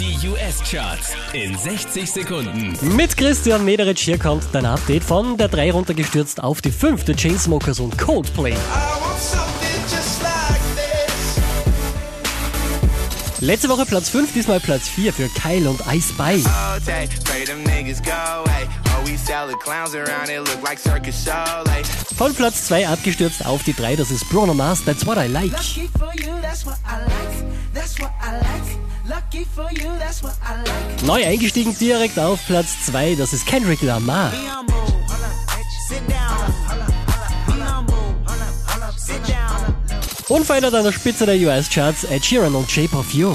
Die US-Charts in 60 Sekunden. Mit Christian Mederitsch hier kommt dein Update von der 3 runtergestürzt auf die 5 der Chainsmokers und Coldplay. I want something just like this. Letzte Woche Platz 5, diesmal Platz 4 für Kyle und I Spy. all day. Pray them niggas go away. Oh, Von Platz 2 abgestürzt auf die 3, das ist Bruno Mars, That's What I Like. Neu eingestiegen direkt auf Platz 2, das ist Kendrick Lamar. Down. Unverändert an der Spitze der US-Charts Ed Sheeran und Shape of You.